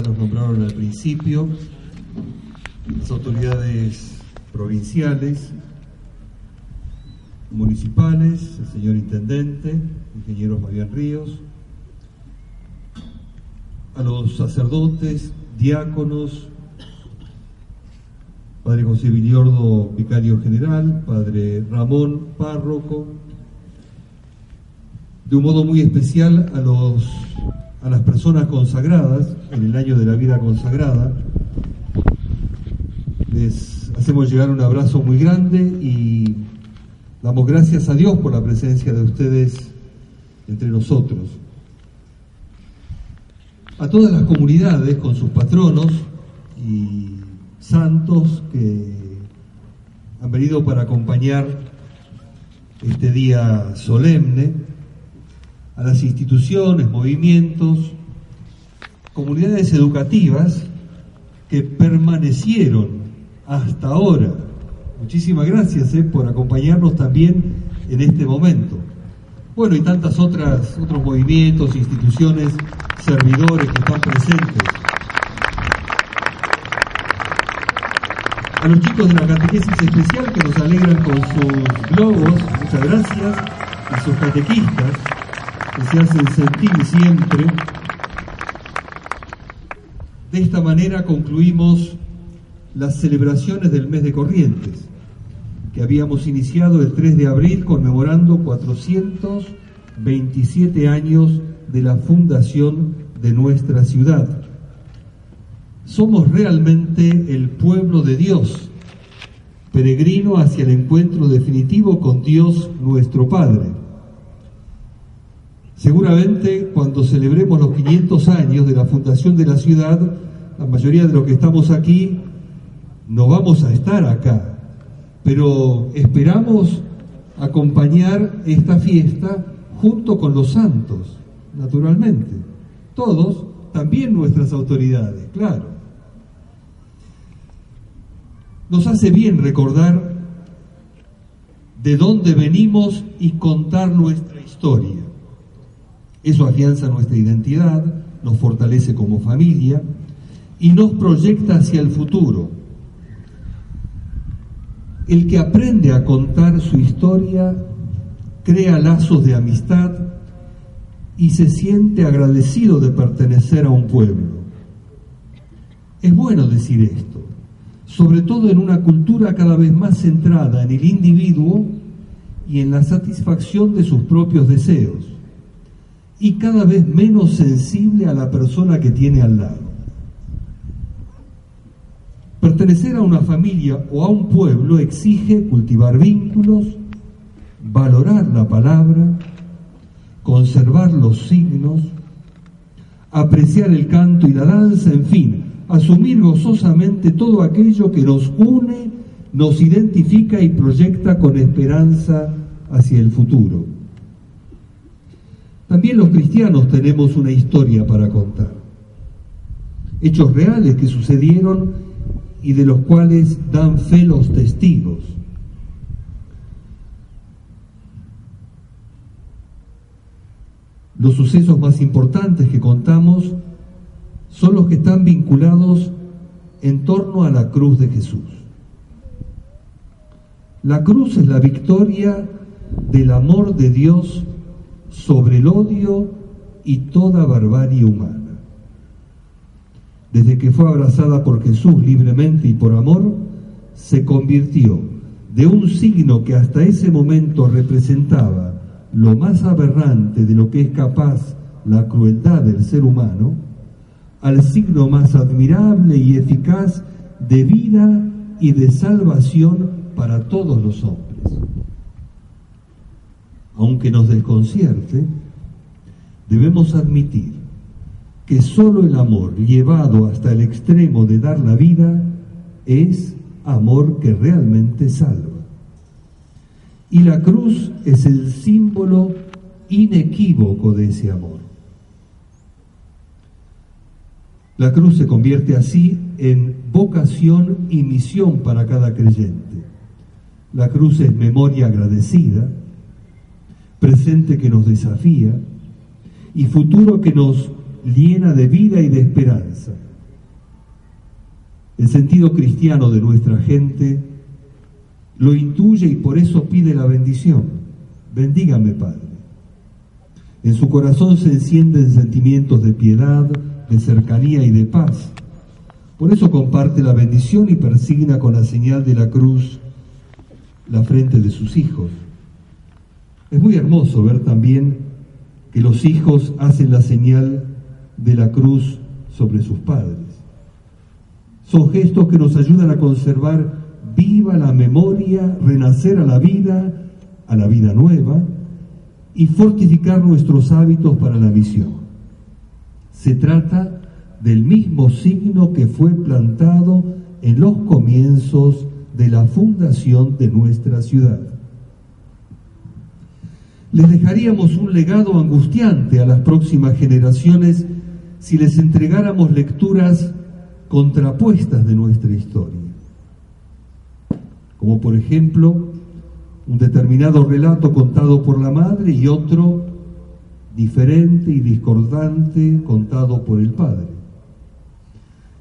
Se los nombraron al principio las autoridades provinciales, municipales, el señor intendente, ingeniero Fabián Ríos, a los sacerdotes, diáconos, Padre José Villordo, vicario general, Padre Ramón, párroco, de un modo muy especial a, los, a las personas consagradas en el año de la vida consagrada. Les hacemos llegar un abrazo muy grande y damos gracias a Dios por la presencia de ustedes entre nosotros. A todas las comunidades con sus patronos y santos que han venido para acompañar este día solemne, a las instituciones, movimientos, comunidades educativas que permanecieron hasta ahora. Muchísimas gracias eh, por acompañarnos también en este momento. Bueno, y tantas otras otros movimientos, instituciones, servidores que están presentes. A los chicos de la catequesis especial que nos alegran con sus globos, muchas gracias, a sus catequistas que se hacen sentir siempre. De esta manera concluimos las celebraciones del mes de Corrientes, que habíamos iniciado el 3 de abril conmemorando 427 años de la fundación de nuestra ciudad. Somos realmente el pueblo de Dios, peregrino hacia el encuentro definitivo con Dios nuestro Padre. Seguramente cuando celebremos los 500 años de la fundación de la ciudad, la mayoría de los que estamos aquí no vamos a estar acá, pero esperamos acompañar esta fiesta junto con los santos, naturalmente. Todos, también nuestras autoridades, claro. Nos hace bien recordar de dónde venimos y contar nuestra historia. Eso afianza nuestra identidad, nos fortalece como familia y nos proyecta hacia el futuro. El que aprende a contar su historia crea lazos de amistad y se siente agradecido de pertenecer a un pueblo. Es bueno decir esto, sobre todo en una cultura cada vez más centrada en el individuo y en la satisfacción de sus propios deseos, y cada vez menos sensible a la persona que tiene al lado. Pertenecer a una familia o a un pueblo exige cultivar vínculos, valorar la palabra, conservar los signos, apreciar el canto y la danza, en fin, asumir gozosamente todo aquello que nos une, nos identifica y proyecta con esperanza hacia el futuro. También los cristianos tenemos una historia para contar, hechos reales que sucedieron y de los cuales dan fe los testigos. Los sucesos más importantes que contamos son los que están vinculados en torno a la cruz de Jesús. La cruz es la victoria del amor de Dios sobre el odio y toda barbarie humana desde que fue abrazada por Jesús libremente y por amor, se convirtió de un signo que hasta ese momento representaba lo más aberrante de lo que es capaz la crueldad del ser humano, al signo más admirable y eficaz de vida y de salvación para todos los hombres. Aunque nos desconcierte, debemos admitir que solo el amor llevado hasta el extremo de dar la vida es amor que realmente salva. Y la cruz es el símbolo inequívoco de ese amor. La cruz se convierte así en vocación y misión para cada creyente. La cruz es memoria agradecida, presente que nos desafía y futuro que nos llena de vida y de esperanza. El sentido cristiano de nuestra gente lo intuye y por eso pide la bendición. Bendígame, Padre. En su corazón se encienden sentimientos de piedad, de cercanía y de paz. Por eso comparte la bendición y persigna con la señal de la cruz la frente de sus hijos. Es muy hermoso ver también que los hijos hacen la señal de la cruz sobre sus padres. Son gestos que nos ayudan a conservar viva la memoria, renacer a la vida, a la vida nueva y fortificar nuestros hábitos para la misión. Se trata del mismo signo que fue plantado en los comienzos de la fundación de nuestra ciudad. Les dejaríamos un legado angustiante a las próximas generaciones si les entregáramos lecturas contrapuestas de nuestra historia. Como por ejemplo, un determinado relato contado por la madre y otro diferente y discordante contado por el padre.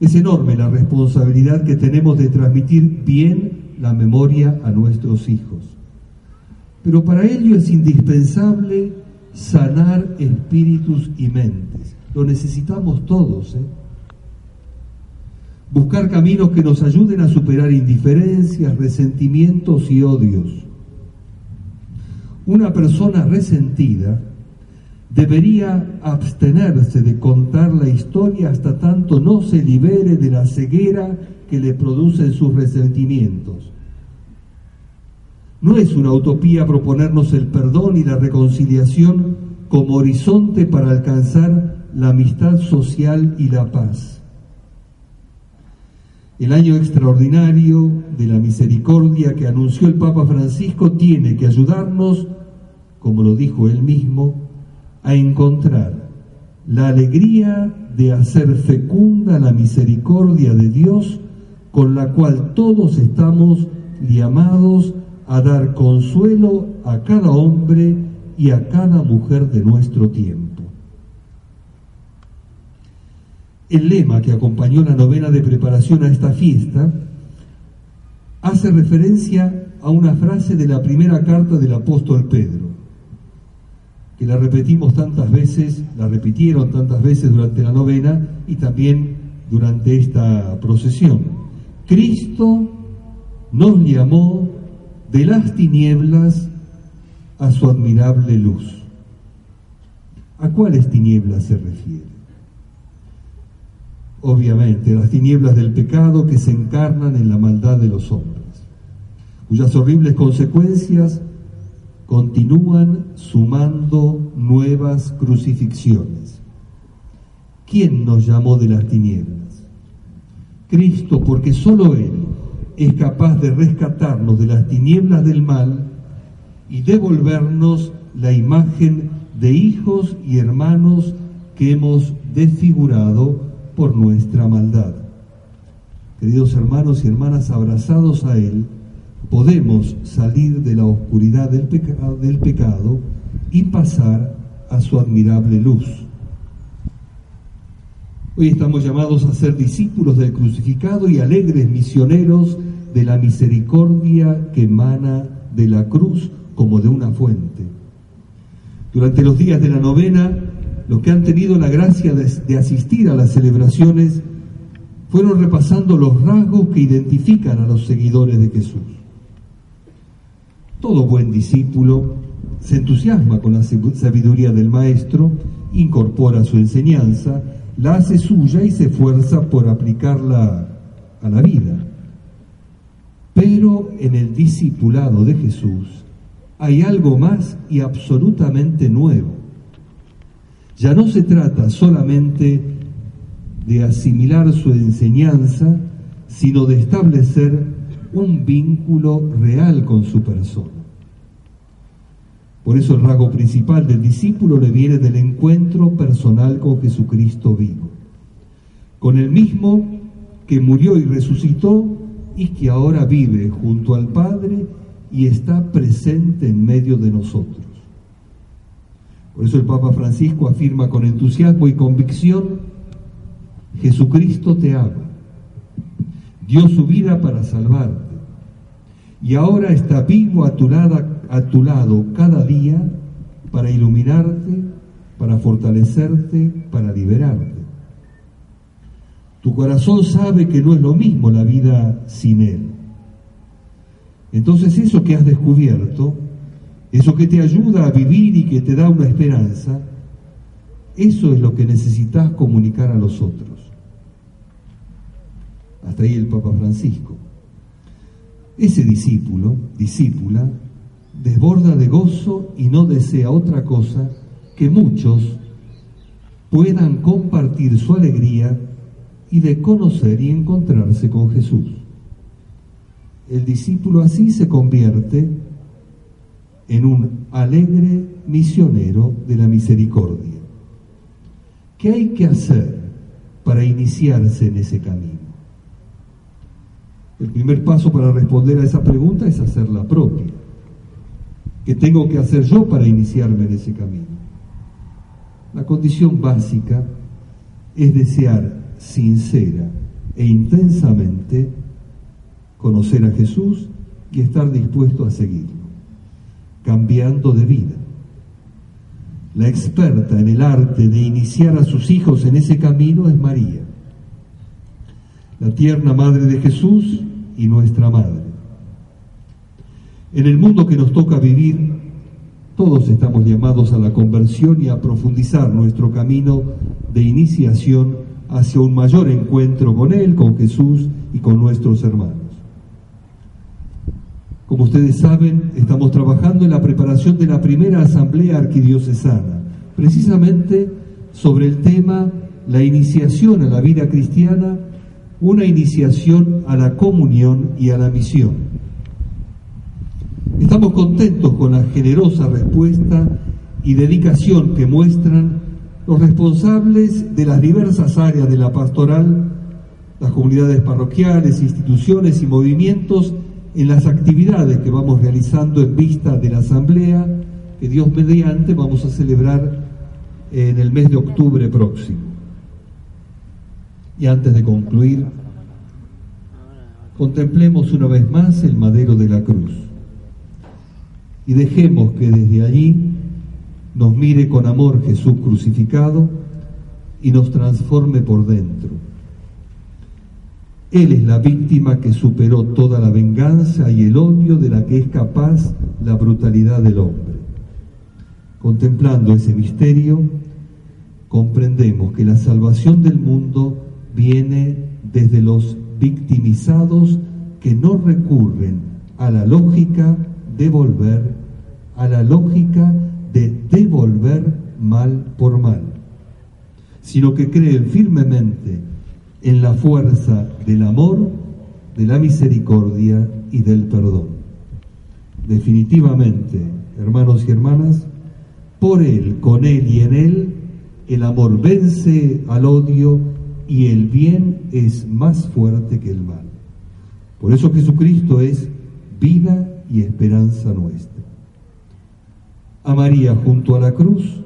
Es enorme la responsabilidad que tenemos de transmitir bien la memoria a nuestros hijos. Pero para ello es indispensable sanar espíritus y mentes. Lo necesitamos todos. ¿eh? Buscar caminos que nos ayuden a superar indiferencias, resentimientos y odios. Una persona resentida debería abstenerse de contar la historia hasta tanto no se libere de la ceguera que le producen sus resentimientos. No es una utopía proponernos el perdón y la reconciliación como horizonte para alcanzar la amistad social y la paz. El año extraordinario de la misericordia que anunció el Papa Francisco tiene que ayudarnos, como lo dijo él mismo, a encontrar la alegría de hacer fecunda la misericordia de Dios con la cual todos estamos llamados a dar consuelo a cada hombre y a cada mujer de nuestro tiempo. El lema que acompañó la novena de preparación a esta fiesta hace referencia a una frase de la primera carta del apóstol Pedro, que la repetimos tantas veces, la repitieron tantas veces durante la novena y también durante esta procesión. Cristo nos llamó de las tinieblas a su admirable luz. ¿A cuáles tinieblas se refiere? Obviamente, las tinieblas del pecado que se encarnan en la maldad de los hombres, cuyas horribles consecuencias continúan sumando nuevas crucifixiones. ¿Quién nos llamó de las tinieblas? Cristo, porque solo Él es capaz de rescatarnos de las tinieblas del mal y devolvernos la imagen de hijos y hermanos que hemos desfigurado por nuestra maldad. Queridos hermanos y hermanas, abrazados a Él, podemos salir de la oscuridad del, del pecado y pasar a su admirable luz. Hoy estamos llamados a ser discípulos del crucificado y alegres misioneros de la misericordia que emana de la cruz como de una fuente. Durante los días de la novena, los que han tenido la gracia de, asistir a las celebraciones fueron repasando los rasgos que identifican a los seguidores de Jesús. Todo buen discípulo se entusiasma con la sabiduría del Maestro, incorpora su enseñanza, la hace suya y se esfuerza por aplicarla a la vida. Pero en el discipulado de Jesús hay algo más y absolutamente nuevo. Ya no se trata solamente de asimilar su enseñanza, sino de establecer un vínculo real con su persona. Por eso el rasgo principal del discípulo le viene del encuentro personal con Jesucristo vivo, con el mismo que murió y resucitó y que ahora vive junto al Padre y está presente en medio de nosotros. Por eso el Papa Francisco afirma con entusiasmo y convicción, Jesucristo te ama, dio su vida para salvarte y ahora está vivo a tu, a tu lado cada día para iluminarte, para fortalecerte, para liberarte. Tu corazón sabe que no es lo mismo la vida sin Él. Entonces eso que has descubierto, eso que te ayuda a vivir y que te da una esperanza, eso es lo que necesitas comunicar a los otros. Hasta ahí el Papa Francisco. Ese discípulo, discípula, desborda de gozo y no desea otra cosa que muchos puedan compartir su alegría y de conocer y encontrarse con Jesús. El discípulo así se convierte en un alegre misionero de la misericordia. ¿Qué hay que hacer para iniciarse en ese camino? El primer paso para responder a esa pregunta es hacerla propia. ¿Qué tengo que hacer yo para iniciarme en ese camino? La condición básica es desear sincera e intensamente conocer a Jesús y estar dispuesto a seguirlo, cambiando de vida. La experta en el arte de iniciar a sus hijos en ese camino es María la tierna Madre de Jesús y nuestra Madre. En el mundo que nos toca vivir, todos estamos llamados a la conversión y a profundizar nuestro camino de iniciación hacia un mayor encuentro con Él, con Jesús y con nuestros hermanos. Como ustedes saben, estamos trabajando en la preparación de la primera asamblea arquidiocesana, precisamente sobre el tema la iniciación a la vida cristiana una iniciación a la comunión y a la misión. Estamos contentos con la generosa respuesta y dedicación que muestran los responsables de las diversas áreas de la pastoral, las comunidades parroquiales, instituciones y movimientos en las actividades que vamos realizando en vista de la asamblea que Dios mediante vamos a celebrar en el mes de octubre próximo. Y antes de concluir, contemplemos una vez más el madero de la cruz y dejemos que desde allí nos mire con amor Jesús crucificado y nos transforme por dentro. Él es la víctima que superó toda la venganza y el odio de la que es capaz la brutalidad del hombre. Contemplando ese misterio, comprendemos que la salvación del mundo viene desde los victimizados que no recurren a la lógica de volver, a la lógica de devolver mal por mal, sino que creen firmemente en la fuerza del amor, de la misericordia y del perdón. Definitivamente, hermanos y hermanas, por Él, con Él y en Él, el amor vence al odio y el bien es más fuerte que el mal. Por eso Jesucristo es vida y esperanza nuestra. A María junto a la cruz.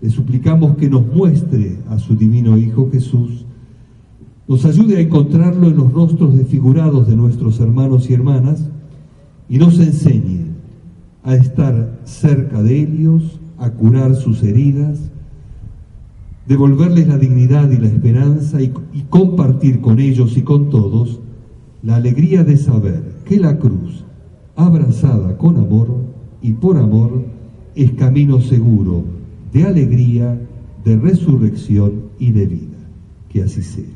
Le suplicamos que nos muestre a su divino Hijo Jesús, nos ayude a encontrarlo en los rostros desfigurados de nuestros hermanos y hermanas y nos enseñe a estar cerca de ellos, a curar sus heridas, devolverles la dignidad y la esperanza y, compartir con ellos y con todos la alegría de saber que la cruz, abrazada con amor y por amor, es camino seguro de alegría, de resurrección y de vida. Que así sea.